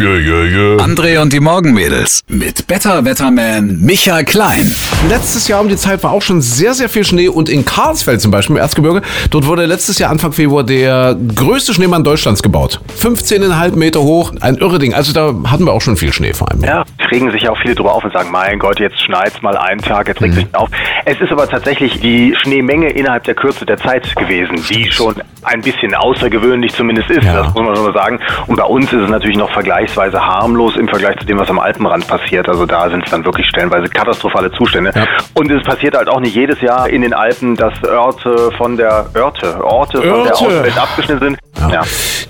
Ja, ja, ja. André und die Morgenmädels mit Better Wetterman Michael Klein. Letztes Jahr um die Zeit war auch schon sehr, sehr viel Schnee und in Karlsfeld zum Beispiel im Erzgebirge, dort wurde letztes Jahr Anfang Februar der größte Schneemann Deutschlands gebaut. 15,5 Meter hoch, ein irre Ding. Also da hatten wir auch schon viel Schnee vor allem. Ja, regen sich auch viele drüber auf und sagen, mein Gott, jetzt schneit's mal einen Tag, jetzt regt sich auf. Es ist aber tatsächlich die Schneemenge innerhalb der Kürze der Zeit gewesen, die schon ein bisschen außergewöhnlich zumindest ist, Ja. das muss man schon mal sagen. Und bei uns ist es natürlich noch vergleichsweise harmlos im Vergleich zu dem, was am Alpenrand passiert. Also da sind es dann wirklich stellenweise katastrophale Zustände. Ja. Und es passiert halt auch nicht jedes Jahr in den Alpen, dass Orte von der Örte, Orte von der. Außenwelt abgeschnitten sind. Ja.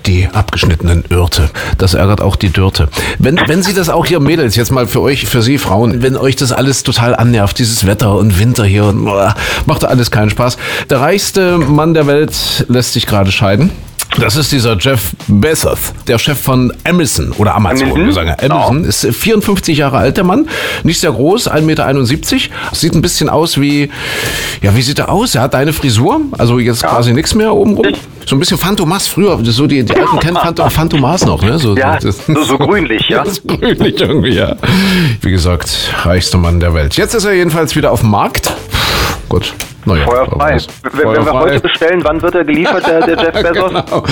Die abgeschnittenen Irrte. Das ärgert auch die Dürte. Wenn, wenn Sie das auch hier, Mädels, jetzt mal für euch, für Sie Frauen, wenn euch das alles total annervt, dieses Wetter und Winter hier, und, boah, macht alles keinen Spaß. Der reichste Mann der Welt lässt sich gerade scheiden. Das ist dieser Jeff Bezos, der Chef von Amazon oder Amazon. Amazon? Wir sagen ja Amazon. Ist 54 Jahre alt, der Mann. Nicht sehr groß, 1,71 Meter. Sieht ein bisschen aus wie, ja, wie sieht er aus? Er hat deine Frisur, also jetzt quasi nichts mehr oben rum. So ein bisschen Phantomas früher, so die, die alten kennen Phantom, Phantomas noch, ne? So, Ja, das- so, so grünlich, ja. das grünlich irgendwie, ja. Wie gesagt, reichster Mann der Welt. Jetzt ist er jedenfalls wieder auf dem Markt. Gut, naja. Feuerfrei. was- Wenn, wenn wir heute bestellen, wann wird er geliefert, der, der Jeff Bezos? Genau.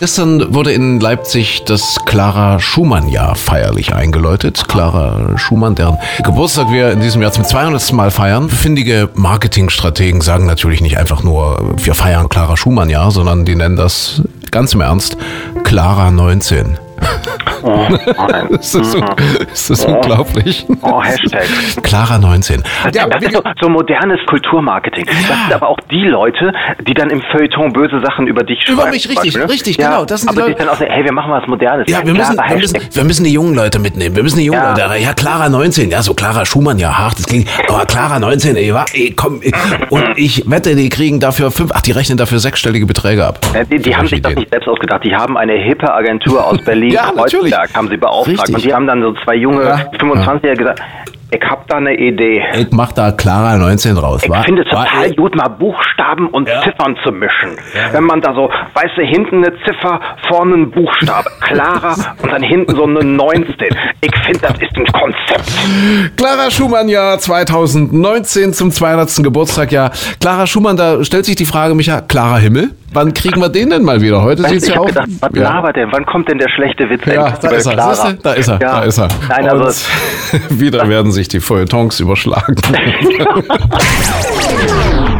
Gestern wurde in Leipzig das Clara Schumann-Jahr feierlich eingeläutet. Clara Schumann, deren Geburtstag wir in diesem Jahr zum 200. Mal feiern. Findige Marketingstrategen sagen natürlich nicht einfach nur, wir feiern Clara Schumann-Jahr, sondern die nennen das ganz im Ernst Clara 19. Oh, nein. Ist das, ist das unglaublich? Oh, Hashtag. Clara 19. Ja, das ist so, so modernes Kulturmarketing. Das sind aber auch die Leute, die dann im Feuilleton böse Sachen über dich schreiben. Über mich, richtig, richtig, ja, genau, das sind aber die Leute- dann auch sagen, hey, wir machen was Modernes. Ja, wir müssen, wir, müssen, wir müssen die jungen Leute mitnehmen. Wir müssen die jungen Ja. Leute. Ja, Clara 19. Ja, so Clara Schumann, ja, hart. Das klingt, aber Clara 19, ey, wa, ey, komm. Ey. Und ich wette, die kriegen dafür fünf, ach, die rechnen dafür sechsstellige Beträge ab. Ja, die, die haben sich das Ideen. nicht selbst ausgedacht. Die haben eine hippe Agentur aus Berlin, Ja, natürlich. Kreuzberg, haben sie beauftragt. Richtig. Und die haben dann so zwei junge Ja. 25er gesagt, ich hab da eine Idee. Ich mach da Clara 19 raus, Ich wa? finde es Wa, total ey. gut, mal Buchstaben und Ja. Ziffern zu mischen. Wenn man da so, weißt du, hinten eine Ziffer, vorne ein Buchstabe, klarer und dann hinten so eine 19. Ich finde, das ist ein Konzept. Clara Schumann, Jahr 2019 zum 200. Geburtstag, ja. Clara Schumann, da stellt sich die Frage, Micha, Clara Himmel? Wann kriegen wir den denn mal wieder? Heute du, ich ja auch. gedacht, was ja. labert der? Wann kommt denn der schlechte Witz Ja, da ist er. Clara? Da ist er. Ja. Da ist er. Nein, also, wieder werden sich die Feuilletons überschlagen.